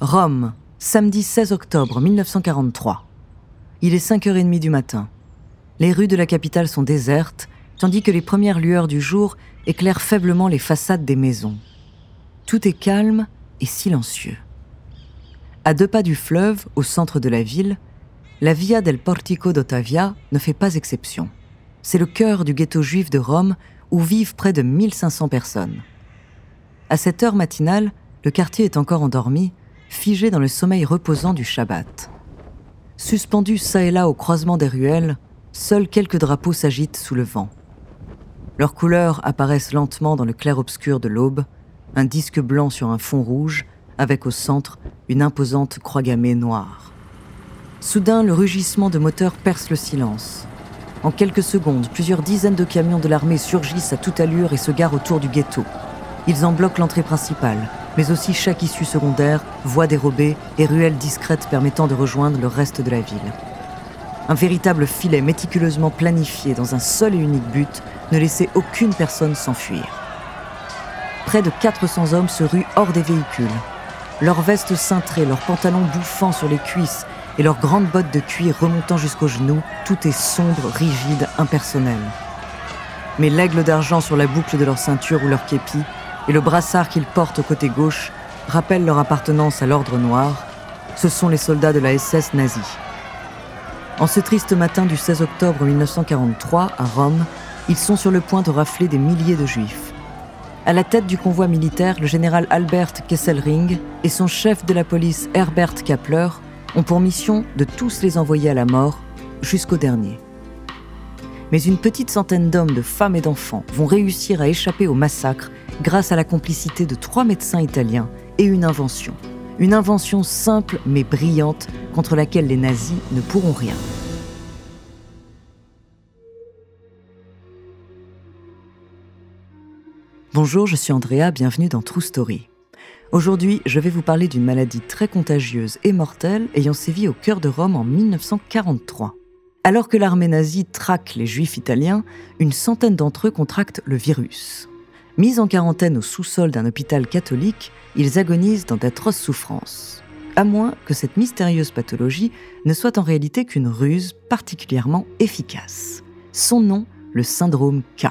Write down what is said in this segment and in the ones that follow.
Rome, samedi 16 octobre 1943. Il est 5h30 du matin. Les rues de la capitale sont désertes, tandis que les premières lueurs du jour éclairent faiblement les façades des maisons. Tout est calme et silencieux. À deux pas du fleuve, au centre de la ville, la Via del Portico d'Ottavia ne fait pas exception. C'est le cœur du ghetto juif de Rome où vivent près de 1500 personnes. À cette heure matinale, le quartier est encore endormi, figé dans le sommeil reposant du Shabbat. Suspendus çà et là au croisement des ruelles, seuls quelques drapeaux s'agitent sous le vent. Leurs couleurs apparaissent lentement dans le clair-obscur de l'aube, un disque blanc sur un fond rouge, avec au centre une imposante croix gammée noire. Soudain, le rugissement de moteurs perce le silence. En quelques secondes, plusieurs dizaines de camions de l'armée surgissent à toute allure et se garent autour du ghetto. Ils en bloquent l'entrée principale, mais aussi chaque issue secondaire, voies dérobées et ruelles discrètes permettant de rejoindre le reste de la ville. Un véritable filet méticuleusement planifié dans un seul et unique but, ne laissait aucune personne s'enfuir. Près de 400 hommes se ruent hors des véhicules. Leurs vestes cintrées, leurs pantalons bouffant sur les cuisses et leurs grandes bottes de cuir remontant jusqu'aux genoux, tout est sombre, rigide, impersonnel. Mais l'aigle d'argent sur la boucle de leur ceinture ou leur képi et le brassard qu'ils portent au côté gauche rappellent leur appartenance à l'ordre noir. Ce sont les soldats de la SS nazie. En ce triste matin du 16 octobre 1943, à Rome, ils sont sur le point de rafler des milliers de juifs. À la tête du convoi militaire, le général Albert Kesselring et son chef de la police Herbert Kappler ont pour mission de tous les envoyer à la mort jusqu'au dernier. Mais une petite centaine d'hommes, de femmes et d'enfants vont réussir à échapper au massacre grâce à la complicité de trois médecins italiens et une invention. Une invention simple mais brillante contre laquelle les nazis ne pourront rien. Bonjour, je suis Andrea, bienvenue dans True Story. Aujourd'hui, je vais vous parler d'une maladie très contagieuse et mortelle ayant sévi au cœur de Rome en 1943. Alors que l'armée nazie traque les juifs italiens, une centaine d'entre eux contractent le virus. Mis en quarantaine au sous-sol d'un hôpital catholique, ils agonisent dans d'atroces souffrances. À moins que cette mystérieuse pathologie ne soit en réalité qu'une ruse particulièrement efficace. Son nom, le syndrome K.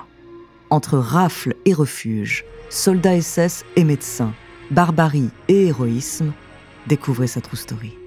Entre rafle et refuge, soldats SS et médecins, barbarie et héroïsme, découvrez sa true story.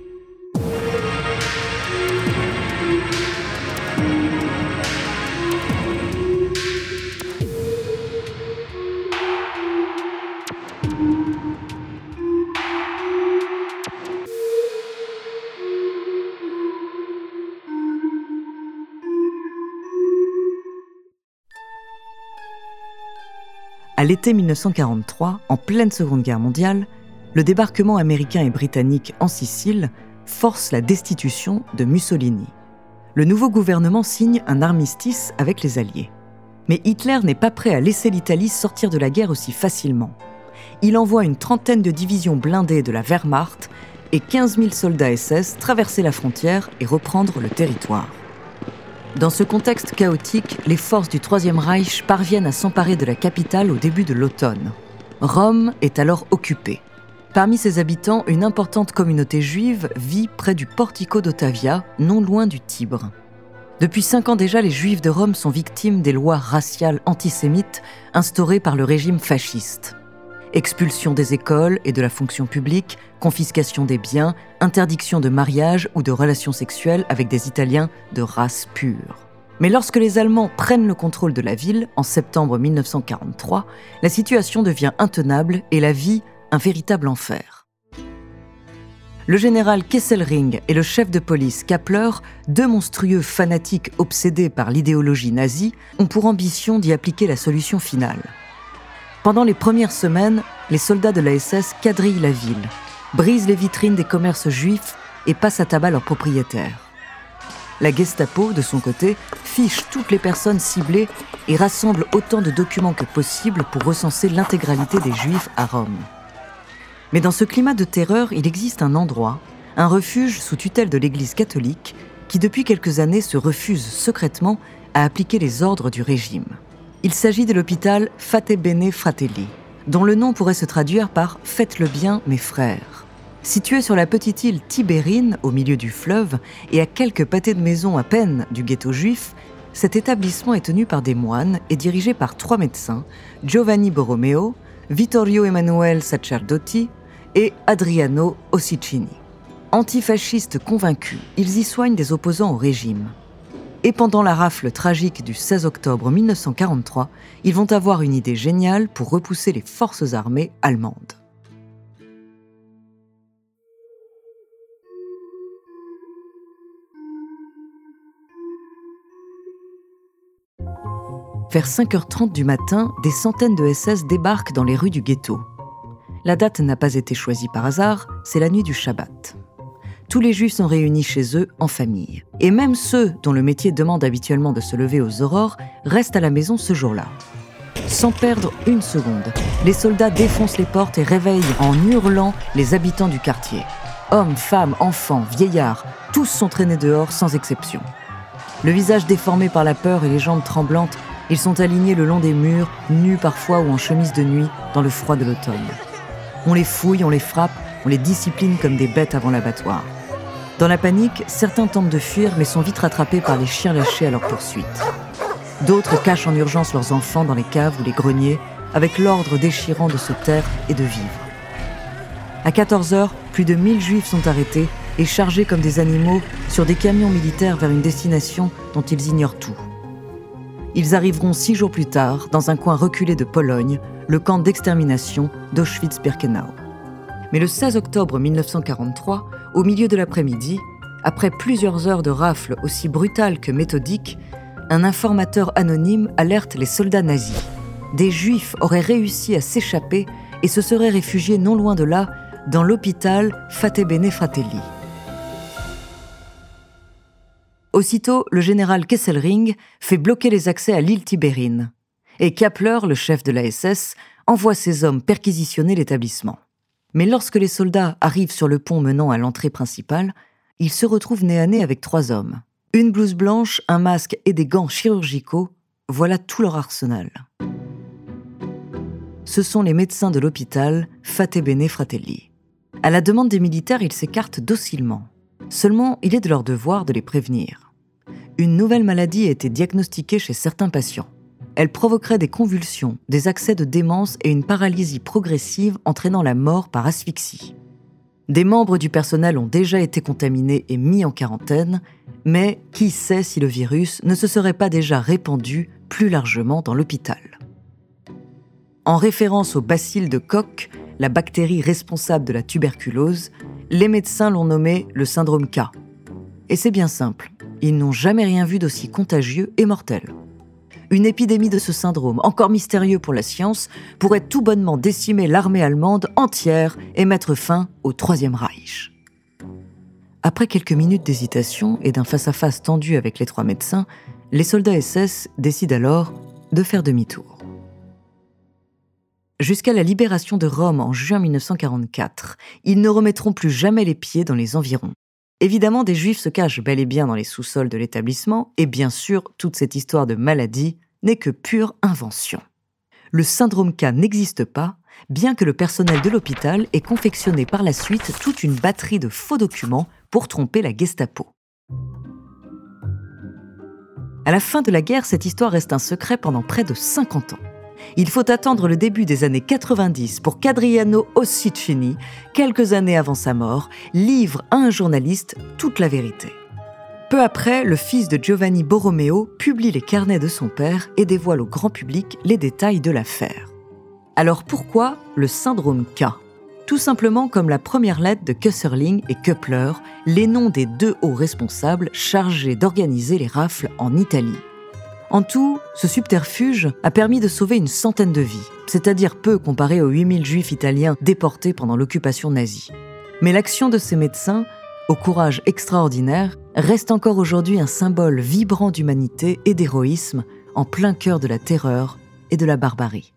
À l'été 1943, en pleine Seconde Guerre mondiale, le débarquement américain et britannique en Sicile force la destitution de Mussolini. Le nouveau gouvernement signe un armistice avec les Alliés. Mais Hitler n'est pas prêt à laisser l'Italie sortir de la guerre aussi facilement. Il envoie une trentaine de divisions blindées de la Wehrmacht et 15 000 soldats SS traverser la frontière et reprendre le territoire. Dans ce contexte chaotique, les forces du Troisième Reich parviennent à s'emparer de la capitale au début de l'automne. Rome est alors occupée. Parmi ses habitants, une importante communauté juive vit près du portico d'Ottavia, non loin du Tibre. Depuis cinq ans déjà, les juifs de Rome sont victimes des lois raciales antisémites instaurées par le régime fasciste expulsion des écoles et de la fonction publique, confiscation des biens, interdiction de mariage ou de relations sexuelles avec des Italiens de race pure. Mais lorsque les Allemands prennent le contrôle de la ville, en septembre 1943, la situation devient intenable et la vie un véritable enfer. Le général Kesselring et le chef de police Kappler, deux monstrueux fanatiques obsédés par l'idéologie nazie, ont pour ambition d'y appliquer la solution finale. Pendant les premières semaines, les soldats de la SS quadrillent la ville, brisent les vitrines des commerces juifs et passent à tabac leurs propriétaires. La Gestapo, de son côté, fiche toutes les personnes ciblées et rassemble autant de documents que possible pour recenser l'intégralité des juifs à Rome. Mais dans ce climat de terreur, il existe un endroit, un refuge sous tutelle de l'Église catholique, qui depuis quelques années se refuse secrètement à appliquer les ordres du régime. Il s'agit de l'hôpital Fate Bene Fratelli, dont le nom pourrait se traduire par Faites le bien, mes frères. Situé sur la petite île Tibérine, au milieu du fleuve, et à quelques pâtés de maison à peine du ghetto juif, cet établissement est tenu par des moines et dirigé par trois médecins, Giovanni Borromeo, Vittorio Emanuele Sacerdoti et Adriano Ossicini. Antifascistes convaincus, ils y soignent des opposants au régime. Et pendant la rafle tragique du 16 octobre 1943, ils vont avoir une idée géniale pour repousser les forces armées allemandes. Vers 5h30 du matin, des centaines de SS débarquent dans les rues du ghetto. La date n'a pas été choisie par hasard, c'est la nuit du Shabbat. Tous les juifs sont réunis chez eux en famille. Et même ceux dont le métier demande habituellement de se lever aux aurores restent à la maison ce jour-là. Sans perdre une seconde, les soldats défoncent les portes et réveillent en hurlant les habitants du quartier. Hommes, femmes, enfants, vieillards, tous sont traînés dehors sans exception. Le visage déformé par la peur et les jambes tremblantes, ils sont alignés le long des murs, nus parfois ou en chemise de nuit, dans le froid de l'automne. On les fouille, on les frappe, on les discipline comme des bêtes avant l'abattoir. Dans la panique, certains tentent de fuir mais sont vite rattrapés par les chiens lâchés à leur poursuite. D'autres cachent en urgence leurs enfants dans les caves ou les greniers, avec l'ordre déchirant de se taire et de vivre. À 14 heures, plus de 1000 juifs sont arrêtés et chargés comme des animaux sur des camions militaires vers une destination dont ils ignorent tout. Ils arriveront six jours plus tard dans un coin reculé de Pologne, le camp d'extermination d'Auschwitz-Birkenau. Mais le 16 octobre 1943, au milieu de l'après-midi, après plusieurs heures de rafles aussi brutales que méthodiques, un informateur anonyme alerte les soldats nazis. Des juifs auraient réussi à s'échapper et se seraient réfugiés non loin de là, dans l'hôpital Fatebene Fratelli. Aussitôt, le général Kesselring fait bloquer les accès à l'île Tibérine. Et Kapler, le chef de la SS, envoie ses hommes perquisitionner l'établissement. Mais lorsque les soldats arrivent sur le pont menant à l'entrée principale, ils se retrouvent nez à nez avec trois hommes. Une blouse blanche, un masque et des gants chirurgicaux, voilà tout leur arsenal. Ce sont les médecins de l'hôpital Fatebene Fratelli. À la demande des militaires, ils s'écartent docilement. Seulement, il est de leur devoir de les prévenir. Une nouvelle maladie a été diagnostiquée chez certains patients. Elle provoquerait des convulsions, des accès de démence et une paralysie progressive entraînant la mort par asphyxie. Des membres du personnel ont déjà été contaminés et mis en quarantaine, mais qui sait si le virus ne se serait pas déjà répandu plus largement dans l'hôpital? En référence au bacille de Koch, la bactérie responsable de la tuberculose, les médecins l'ont nommé le syndrome K. Et c'est bien simple, ils n'ont jamais rien vu d'aussi contagieux et mortel. Une épidémie de ce syndrome, encore mystérieux pour la science, pourrait tout bonnement décimer l'armée allemande entière et mettre fin au Troisième Reich. Après quelques minutes d'hésitation et d'un face-à-face tendu avec les trois médecins, les soldats SS décident alors de faire demi-tour jusqu'à la libération de Rome en juin 1944. Ils ne remettront plus jamais les pieds dans les environs. Évidemment, des juifs se cachent bel et bien dans les sous-sols de l'établissement, et bien sûr, toute cette histoire de maladie n'est que pure invention. Le syndrome K n'existe pas, bien que le personnel de l'hôpital ait confectionné par la suite toute une batterie de faux documents pour tromper la Gestapo. À la fin de la guerre, cette histoire reste un secret pendant près de 50 ans il faut attendre le début des années 90 pour qu'Adriano Ossicini, quelques années avant sa mort, livre à un journaliste toute la vérité. Peu après, le fils de Giovanni Borromeo publie les carnets de son père et dévoile au grand public les détails de l'affaire. Alors pourquoi le syndrome K? Tout simplement comme la première lettre de Kösserling et Köppler, les noms des deux hauts responsables chargés d'organiser les rafles en Italie. En tout, ce subterfuge a permis de sauver une centaine de vies, c'est-à-dire peu comparé aux 8000 juifs italiens déportés pendant l'occupation nazie. Mais l'action de ces médecins, au courage extraordinaire, reste encore aujourd'hui un symbole vibrant d'humanité et d'héroïsme en plein cœur de la terreur et de la barbarie.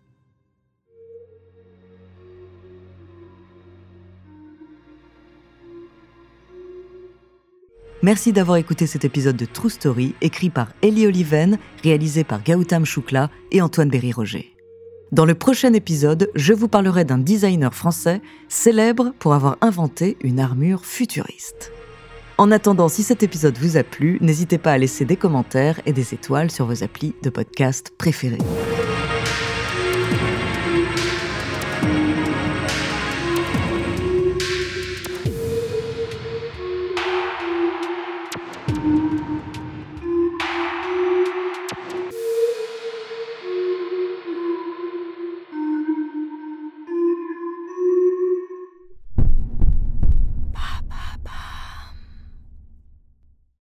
Merci d'avoir écouté cet épisode de True Story, écrit par Ellie Oliven, réalisé par Gautam Shukla et Antoine Berry-Roger. Dans le prochain épisode, je vous parlerai d'un designer français célèbre pour avoir inventé une armure futuriste. En attendant, si cet épisode vous a plu, n'hésitez pas à laisser des commentaires et des étoiles sur vos applis de podcast préférés.